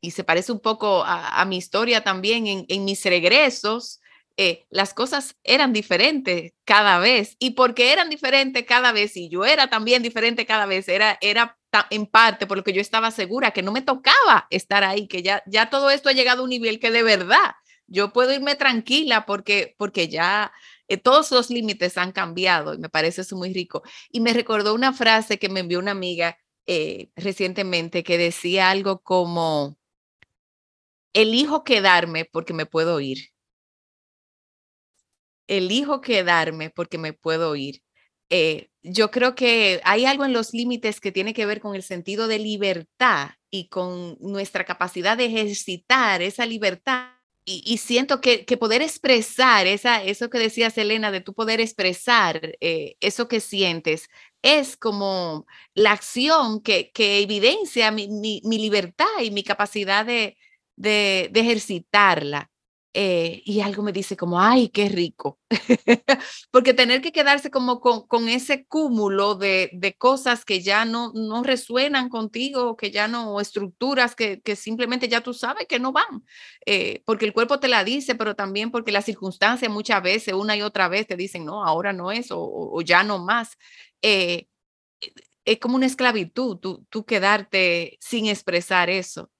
Speaker 3: y se parece un poco a, mi historia también en, en mis regresos. Eh, las cosas eran diferentes cada vez y porque eran diferentes cada vez y yo era también diferente cada vez, era, era en parte por lo que yo estaba segura que no me tocaba estar ahí, que ya, ya todo esto ha llegado a un nivel que de verdad yo puedo irme tranquila porque, porque ya eh, todos los límites han cambiado y me parece eso muy rico. Y me recordó una frase que me envió una amiga eh, recientemente que decía algo como, elijo quedarme porque me puedo ir elijo quedarme porque me puedo ir. Eh, yo creo que hay algo en los límites que tiene que ver con el sentido de libertad y con nuestra capacidad de ejercitar esa libertad. Y, siento que, poder expresar esa, eso que decía Selena, de tu poder expresar eh, eso que sientes, es como la acción que, que evidencia mi, mi, libertad y mi capacidad de, de, de ejercitarla. Eh, y algo me dice como, ay, qué rico. Porque tener que quedarse como con, con ese cúmulo de, de, cosas que ya no, no resuenan contigo, que ya no, estructuras que, que simplemente ya tú sabes que no van, eh, porque el cuerpo te la dice, pero también porque las circunstancias muchas veces, una y otra vez, te dicen, no, ahora no es o, o ya no más. Eh, es como una esclavitud, tú, tú quedarte sin expresar eso.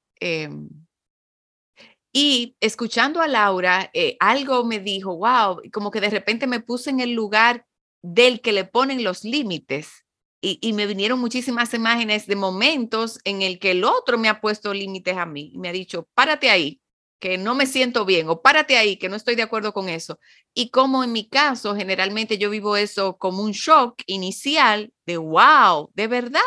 Speaker 3: Y escuchando a Laura, eh, algo me dijo, wow, como que de repente me puse en el lugar del que le ponen los límites. Y, me vinieron muchísimas imágenes de momentos en el que el otro me ha puesto límites a mí y me ha dicho, párate ahí, que no me siento bien, o párate ahí, que no estoy de acuerdo con eso. Y como en mi caso, generalmente yo vivo eso como un shock inicial de, wow, de verdad,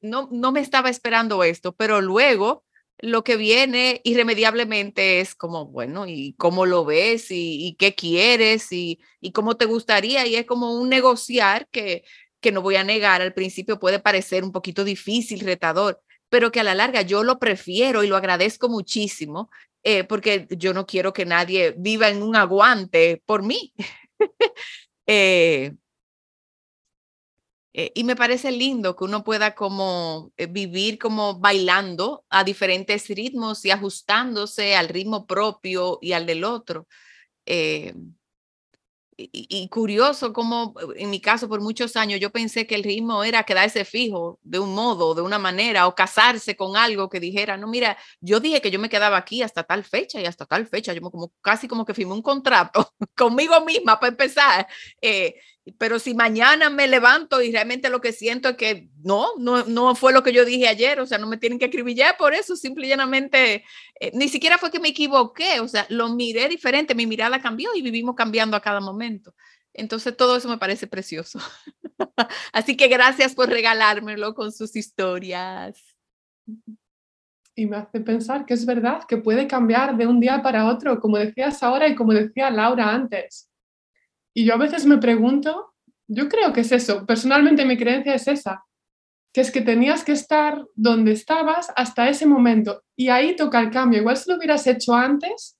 Speaker 3: no, no me estaba esperando esto, pero luego lo que viene irremediablemente es como, bueno, ¿y cómo lo ves? ¿Y, qué quieres? Y, ¿Y, cómo te gustaría? Y es como un negociar que, que no voy a negar, al principio puede parecer un poquito difícil, retador, pero que a la larga yo lo prefiero y lo agradezco muchísimo, eh, porque yo no quiero que nadie viva en un aguante por mí. eh, eh, y me parece lindo que uno pueda como eh, vivir como bailando a diferentes ritmos y ajustándose al ritmo propio y al del otro. Eh, y, curioso como en mi caso por muchos años yo pensé que el ritmo era quedarse fijo de un modo, de una manera, o casarse con algo que dijera, no, mira, yo dije que yo me quedaba aquí hasta tal fecha y hasta tal fecha, yo como casi como que firmé un contrato conmigo misma para empezar. Pero si mañana me levanto y realmente lo que siento es que no, no, no fue lo que yo dije ayer, o sea, no me tienen que acribillar por eso, simple y llanamente, eh, ni siquiera fue que me equivoqué, o sea, lo miré diferente, mi mirada cambió y vivimos cambiando a cada momento. Entonces, todo eso me parece precioso. Así que gracias por regalármelo con sus historias.
Speaker 1: Y me hace pensar que es verdad que puede cambiar de un día para otro, como decías ahora y como decía Laura antes y yo a veces me pregunto, yo creo que es eso, personalmente mi creencia es esa, que es que tenías que estar donde estabas hasta ese momento y ahí toca el cambio. Igual si lo hubieras hecho antes,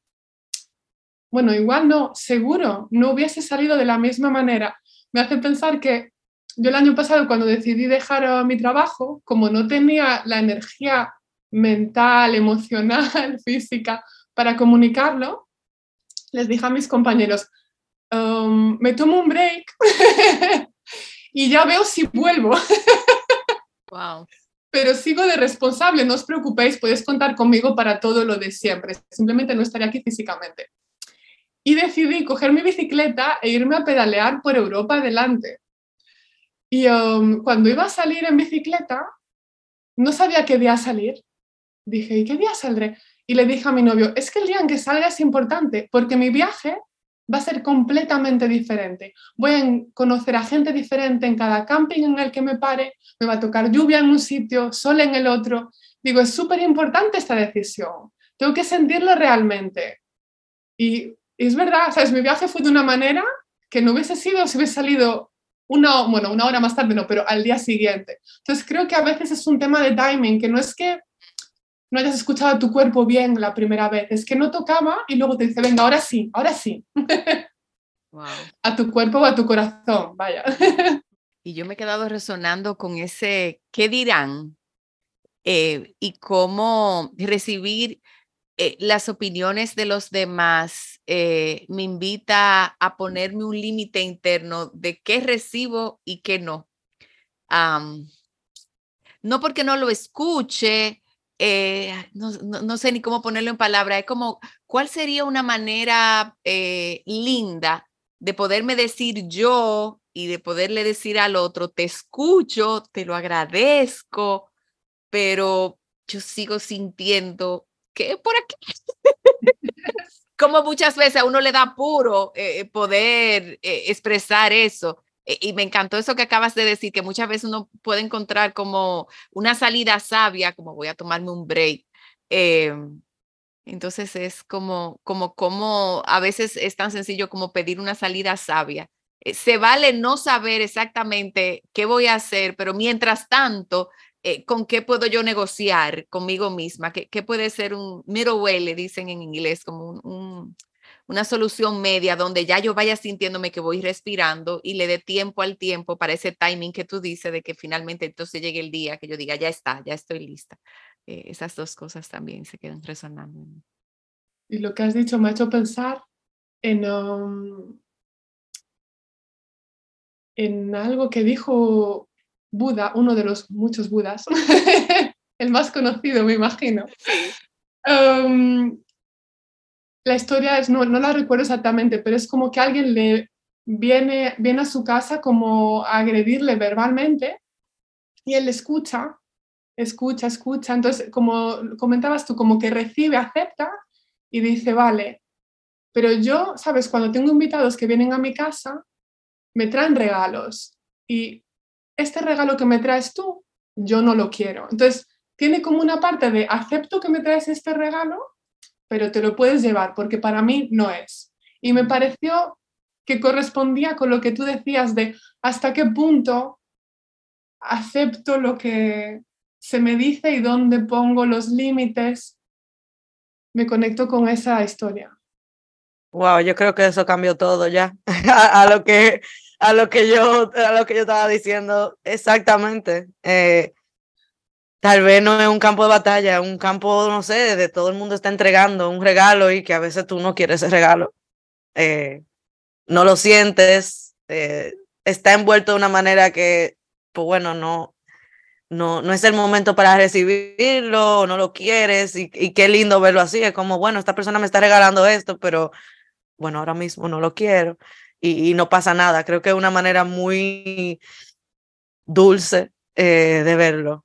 Speaker 1: bueno, igual no, seguro, no hubiese salido de la misma manera. Me hace pensar que yo el año pasado cuando decidí dejar mi trabajo, como no tenía la energía mental, emocional, física para comunicarlo, les dije a mis compañeros, Um, me tomo un break y ya veo si vuelvo.
Speaker 3: wow.
Speaker 1: Pero sigo de responsable, no os preocupéis, podéis contar conmigo para todo lo de siempre, simplemente no estaré aquí físicamente. Y decidí coger mi bicicleta e irme a pedalear por Europa adelante. Y um, cuando iba a salir en bicicleta, no sabía qué día salir. Dije, ¿y qué día saldré? Y le dije a mi novio, es que el día en que salga es importante, porque mi viaje va a ser completamente diferente. Voy a conocer a gente diferente en cada camping en el que me pare, me va a tocar lluvia en un sitio, sol en el otro. Digo, es súper importante esta decisión. Tengo que sentirlo realmente. Y, es verdad, ¿sabes? Mi viaje fue de una manera que no hubiese sido si hubiese salido una, bueno, una hora más tarde, no, pero al día siguiente. Entonces creo que a veces es un tema de timing, que no es que no hayas escuchado a tu cuerpo bien la primera vez, es que no tocaba y luego te dice, venga, ahora sí, ahora sí. A tu cuerpo o a tu corazón, vaya.
Speaker 3: y yo me he quedado resonando con ese, ¿qué dirán? Eh, y cómo recibir eh, las opiniones de los demás eh, me invita a ponerme un límite interno de qué recibo y qué no. no porque no lo escuche, eh, no, sé ni cómo ponerlo en palabras, es como, ¿cuál sería una manera eh, linda de poderme decir yo y de poderle decir al otro, te escucho, te lo agradezco, pero yo sigo sintiendo que por aquí, como muchas veces a uno le da puro eh, poder expresar eso. E, y me encantó eso que acabas de decir, que muchas veces uno puede encontrar como una salida sabia, como voy a tomarme un break. Em, entonces es como, como, como a veces es tan sencillo como pedir una salida sabia. Eh, se vale no saber exactamente qué voy a hacer, pero mientras tanto, eh, con qué puedo yo negociar conmigo misma, qué, qué puede ser un middle way, le dicen en inglés, como un, una solución media donde ya yo vaya sintiéndome que voy respirando y le dé tiempo al tiempo para ese timing que tú dices de que finalmente entonces llegue el día que yo diga, ya está, ya estoy lista. Eh, esas dos cosas también se quedan resonando.
Speaker 1: Y lo que has dicho me ha hecho pensar en, um, en algo que dijo Buda, uno de los muchos Budas, el más conocido, me imagino. Um, la historia es, no, no la recuerdo exactamente, pero es como que alguien le viene, viene a su casa como a agredirle verbalmente y él escucha, escucha, escucha. Entonces, como comentabas tú, como que recibe, acepta y dice, vale, pero yo, sabes, cuando tengo invitados que vienen a mi casa, me traen regalos y este regalo que me traes tú, yo no lo quiero. Entonces, tiene como una parte de acepto que me traes este regalo, pero te lo puedes llevar porque para mí no es. Y me pareció que correspondía con lo que tú decías de hasta qué punto acepto lo que se me dice y dónde pongo los límites. Me conecto con esa historia.
Speaker 4: Wow, yo creo que eso cambió todo ya a, lo que a lo que yo a lo que yo estaba diciendo exactamente. Eh, tal vez no es un campo de batalla, un campo no sé, de todo el mundo está entregando un regalo y que a veces tú no quieres ese regalo. Eh, no lo sientes, eh, está envuelto de una manera que, pues bueno, no, no, no es el momento para recibirlo, no lo quieres y, qué lindo verlo así. Es como, bueno, esta persona me está regalando esto, pero bueno, ahora mismo no lo quiero y, no pasa nada. Creo que es una manera muy dulce eh, de verlo,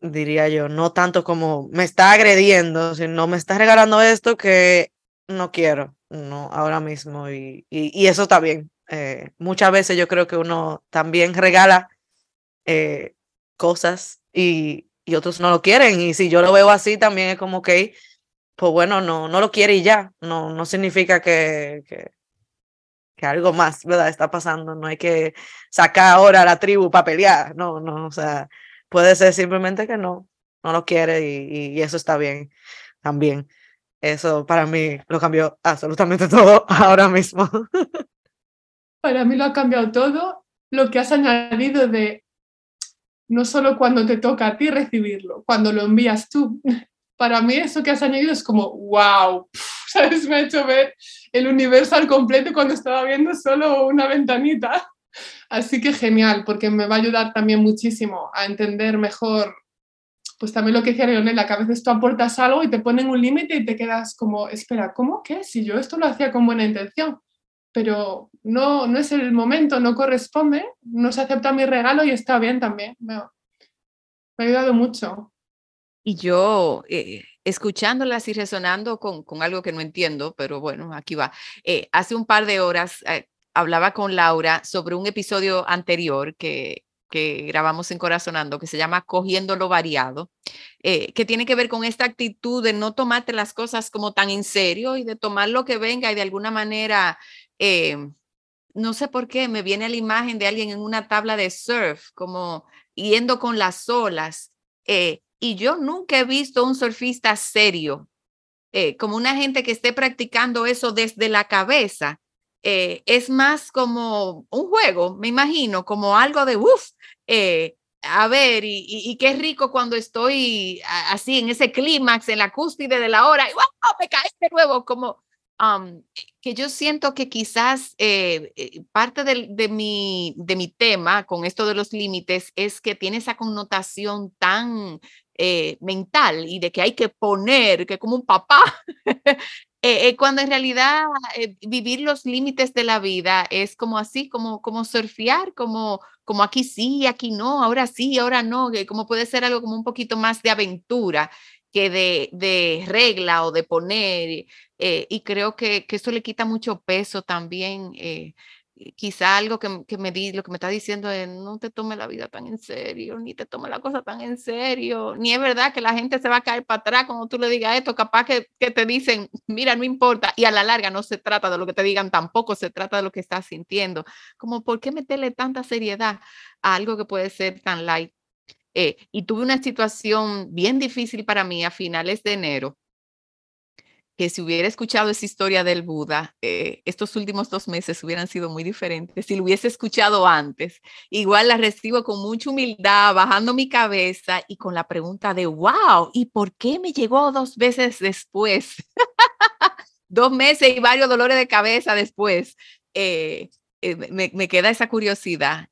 Speaker 4: diría yo. No tanto como me está agrediendo, sino me está regalando esto que no quiero, no, ahora mismo. Y, y, eso está bien. Eh, muchas veces yo creo que uno también regala eh, cosas y, y otros no lo quieren. Y si yo lo veo así, también es como que pues bueno, no, no lo quiere y ya. No, no significa que, que, algo más, ¿verdad? Está pasando. No hay que sacar ahora a la tribu para pelear. No, no, o sea, puede ser simplemente que no, no lo quiere y, y eso está bien también. Eso para mí lo cambió absolutamente todo ahora mismo.
Speaker 1: Para mí lo ha cambiado todo lo que has añadido de no solo cuando te toca a ti recibirlo, cuando lo envías tú, para mí eso que has añadido es como, wow, ¿sabes? Me ha hecho ver el universo al completo cuando estaba viendo solo una ventanita. Así que genial, porque me va a ayudar también muchísimo a entender mejor, pues también lo que decía Leonela, que a veces tú aportas algo y te ponen un límite y te quedas como, espera, ¿cómo? ¿Qué? Si yo esto lo hacía con buena intención, pero no, no es el momento, no corresponde, no se acepta mi regalo y está bien también. Me, me ha ayudado mucho.
Speaker 3: Y yo, eh, escuchándolas y resonando con, con, algo que no entiendo, pero bueno, aquí va. Eh, hace un par de horas eh, hablaba con Laura sobre un episodio anterior que, que grabamos en Corazonando, que se llama Cogiendo lo Variado, eh, que tiene que ver con esta actitud de no tomarte las cosas como tan en serio y de tomar lo que venga y de alguna manera, eh, no sé por qué, me viene la imagen de alguien en una tabla de surf, como yendo con las olas. Eh, y yo nunca he visto un surfista serio, como una gente que esté practicando eso desde la cabeza. Eh, es más como un juego, me imagino, como algo de, uff, eh, a ver, y, y, qué rico cuando estoy así en ese clímax, en la cúspide de la hora, y wow, me cae de nuevo, como que yo siento que quizás eh, eh, parte de, mi, de mi tema con esto de los límites es que tiene esa connotación tan mental y de que hay que poner, que como un papá, cuando en realidad vivir los límites de la vida es como así, como, como surfear, como, como aquí sí, aquí no, ahora sí, ahora no, como puede ser algo como un poquito más de aventura que de, de regla o de poner. Eh, y creo que, que, eso le quita mucho peso también. Quizá algo que, que, me di, lo que me está diciendo es no te tome la vida tan en serio, ni te tome la cosa tan en serio, ni es verdad que la gente se va a caer para atrás cuando tú le digas esto, capaz que, que te dicen, mira, no importa, y a la larga no se trata de lo que te digan, tampoco se trata de lo que estás sintiendo, como por qué meterle tanta seriedad a algo que puede ser tan light. Eh, y tuve una situación bien difícil para mí a finales de enero, que si hubiera escuchado esa historia del Buda, eh, estos últimos dos meses hubieran sido muy diferentes. Si lo hubiese escuchado antes, igual la recibo con mucha humildad, bajando mi cabeza y con la pregunta de, wow, ¿y por qué me llegó dos veces después? dos meses y varios dolores de cabeza después. Eh, eh, me, me, queda esa curiosidad.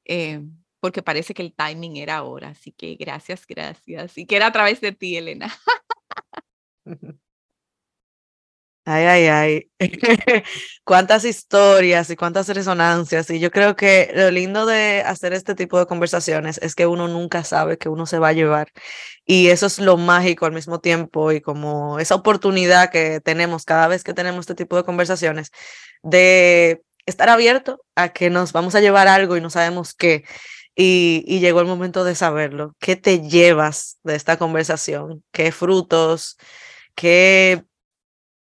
Speaker 3: porque parece que el timing era ahora, así que gracias, gracias. Y que era a través de ti, Elena.
Speaker 4: Ay, ay, ay. cuántas historias y cuántas resonancias. Y yo creo que lo lindo de hacer este tipo de conversaciones es que uno nunca sabe que uno se va a llevar. Y eso es lo mágico al mismo tiempo y como esa oportunidad que tenemos cada vez que tenemos este tipo de conversaciones de estar abierto a que nos vamos a llevar algo y no sabemos qué. Y, y llegó el momento de saberlo. ¿Qué te llevas de esta conversación? ¿Qué frutos? ¿Qué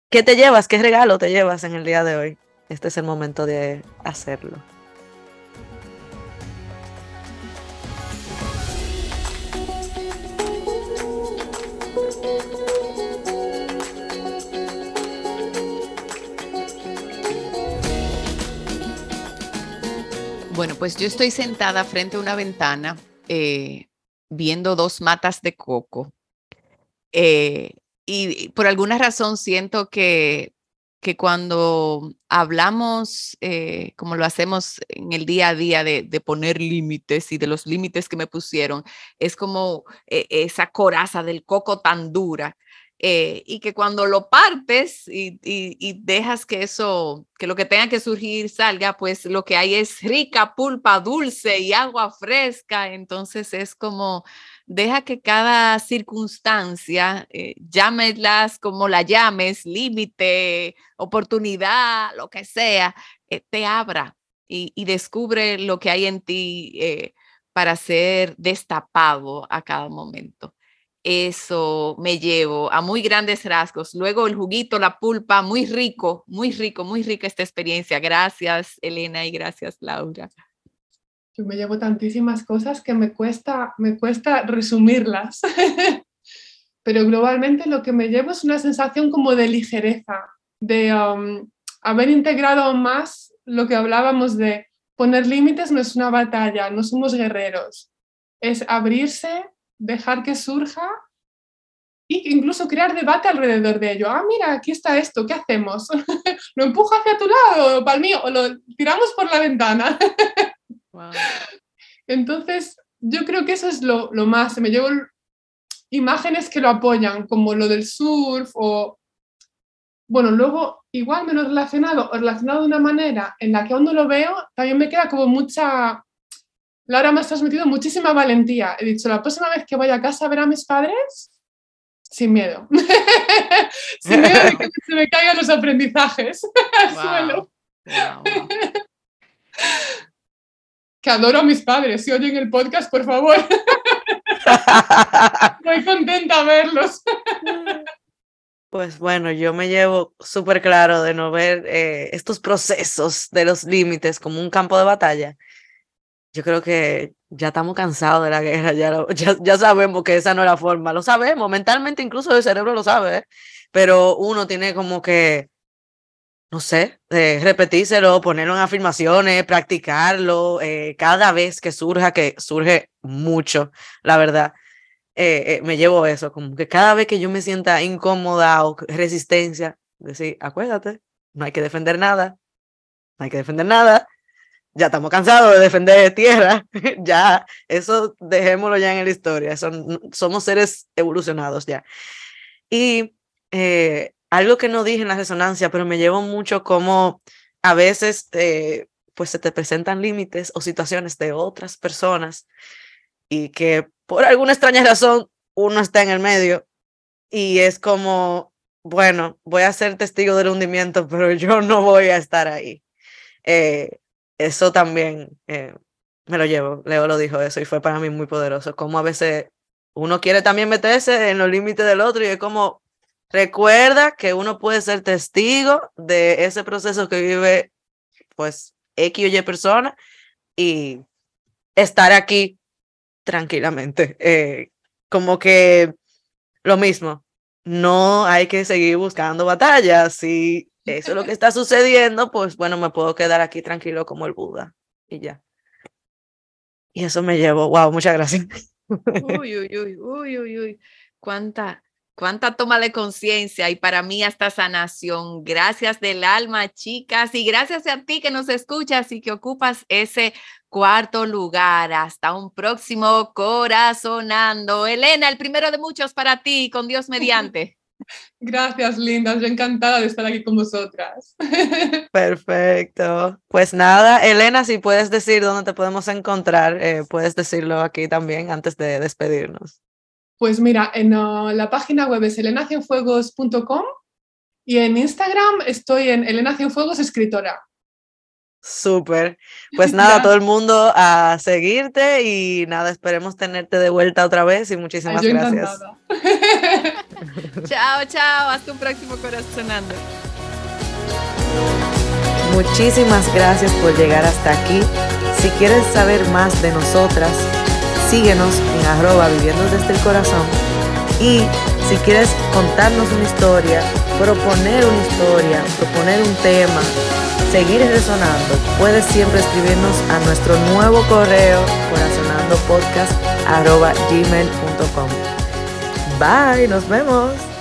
Speaker 4: ¿Qué te llevas? ¿Qué regalo te llevas en el día de hoy? Este es el momento de hacerlo.
Speaker 3: Bueno, pues yo estoy sentada frente a una ventana eh, viendo dos matas de coco. Eh, y por alguna razón siento que, que cuando hablamos, eh, como lo hacemos en el día a día, de, de poner límites y de los límites que me pusieron, es como eh, esa coraza del coco tan dura. Eh, y que cuando lo partes y, y, y, dejas que eso, que lo que tenga que surgir salga, pues lo que hay es rica pulpa dulce y agua fresca. Entonces es como deja que cada circunstancia, eh, llámelas como la llames, límite, oportunidad, lo que sea, eh, te abra y, descubre lo que hay en ti eh, para ser destapado a cada momento. Eso me llevo a muy grandes rasgos. Luego el juguito, la pulpa, muy rico, muy rico, muy rica esta experiencia. Gracias, Elena, y gracias, Laura
Speaker 1: yo me llevo tantísimas cosas que me cuesta, me cuesta resumirlas. Pero globalmente lo que me llevo es una sensación como de ligereza, de um, haber integrado más lo que hablábamos de poner límites no es una batalla, no somos guerreros, es abrirse, dejar que surja e incluso crear debate alrededor de ello. Ah, mira, aquí está esto, ¿qué hacemos? ¿Lo empujo hacia tu lado o para el mío o lo tiramos por la ventana? Entonces, yo creo que eso es lo, lo más. Me llevo imágenes que lo apoyan, como lo del surf o... Bueno, luego, igual menos relacionado, o relacionado de una manera en la que aún no lo veo, también me queda como mucha... Laura me ha transmitido muchísima valentía. He dicho, la próxima vez que vaya a casa a ver a mis padres, sin miedo. sin miedo de que se me caigan los aprendizajes al suelo que adoro a mis padres. Si oyen el podcast, por favor. Muy contenta verlos.
Speaker 4: Pues bueno, yo me llevo súper claro de no ver eh, estos procesos de los límites como un campo de batalla. Yo creo que ya estamos cansados de la guerra, ya, ya, ya, sabemos que esa no es la forma, lo sabemos, mentalmente incluso el cerebro lo sabe, ¿eh? pero uno tiene como que no sé, eh, repetírselo, ponerlo en afirmaciones, practicarlo, eh, cada vez que surja, que surge mucho, la verdad. Eh, eh, me llevo eso, como que cada vez que yo me sienta incómoda o resistencia, decir, acuérdate, no hay que defender nada, no hay que defender nada, ya estamos cansados de defender tierra, ya, eso dejémoslo ya en la historia, son, somos seres evolucionados ya. Y eh, algo que no dije en la resonancia, pero me llevo mucho como a veces eh, pues se te presentan límites o situaciones de otras personas y que por alguna extraña razón uno está en el medio y es como, bueno, voy a ser testigo del hundimiento, pero yo no voy a estar ahí. Eh, eso también eh, me lo llevo, Leo lo dijo eso y fue para mí muy poderoso, como a veces uno quiere también meterse en los límites del otro y es como, Recuerda que uno puede ser testigo de ese proceso que vive, pues, X o Y persona y estar aquí tranquilamente. Eh, como que lo mismo, no hay que seguir buscando batallas. Si eso es lo que está sucediendo, pues bueno, me puedo quedar aquí tranquilo como el Buda y ya. Y eso me llevó, wow, muchas gracias.
Speaker 3: Uy, uy, uy, uy, uy, uy. Cuánta, cuánta toma de conciencia y para mí hasta sanación. Gracias del alma, chicas, y gracias a ti que nos escuchas y que ocupas ese cuarto lugar. Hasta un próximo corazonando. Elena, el primero de muchos para ti, con Dios mediante.
Speaker 1: Gracias, lindas. Yo encantada de estar aquí con vosotras.
Speaker 4: Perfecto. Pues nada, Elena, si puedes decir dónde te podemos encontrar, eh, puedes decirlo aquí también antes de despedirnos.
Speaker 1: Pues mira, en uh, la página web es elenacienfuegos.com y en Instagram estoy en Elena Cienfuegos Escritora.
Speaker 4: Súper. Pues nada, todo el mundo a seguirte y nada, esperemos tenerte de vuelta otra vez y muchísimas gracias.
Speaker 3: chao, chao, hasta un próximo Corazonando.
Speaker 4: Muchísimas gracias por llegar hasta aquí. Si quieres saber más de nosotras, síguenos en arroba viviendo desde el corazón. Y si quieres contarnos una historia, proponer una historia, proponer un tema, seguir resonando, puedes siempre escribirnos a nuestro nuevo correo corazonandopodcast.gmail.com Bye, nos vemos.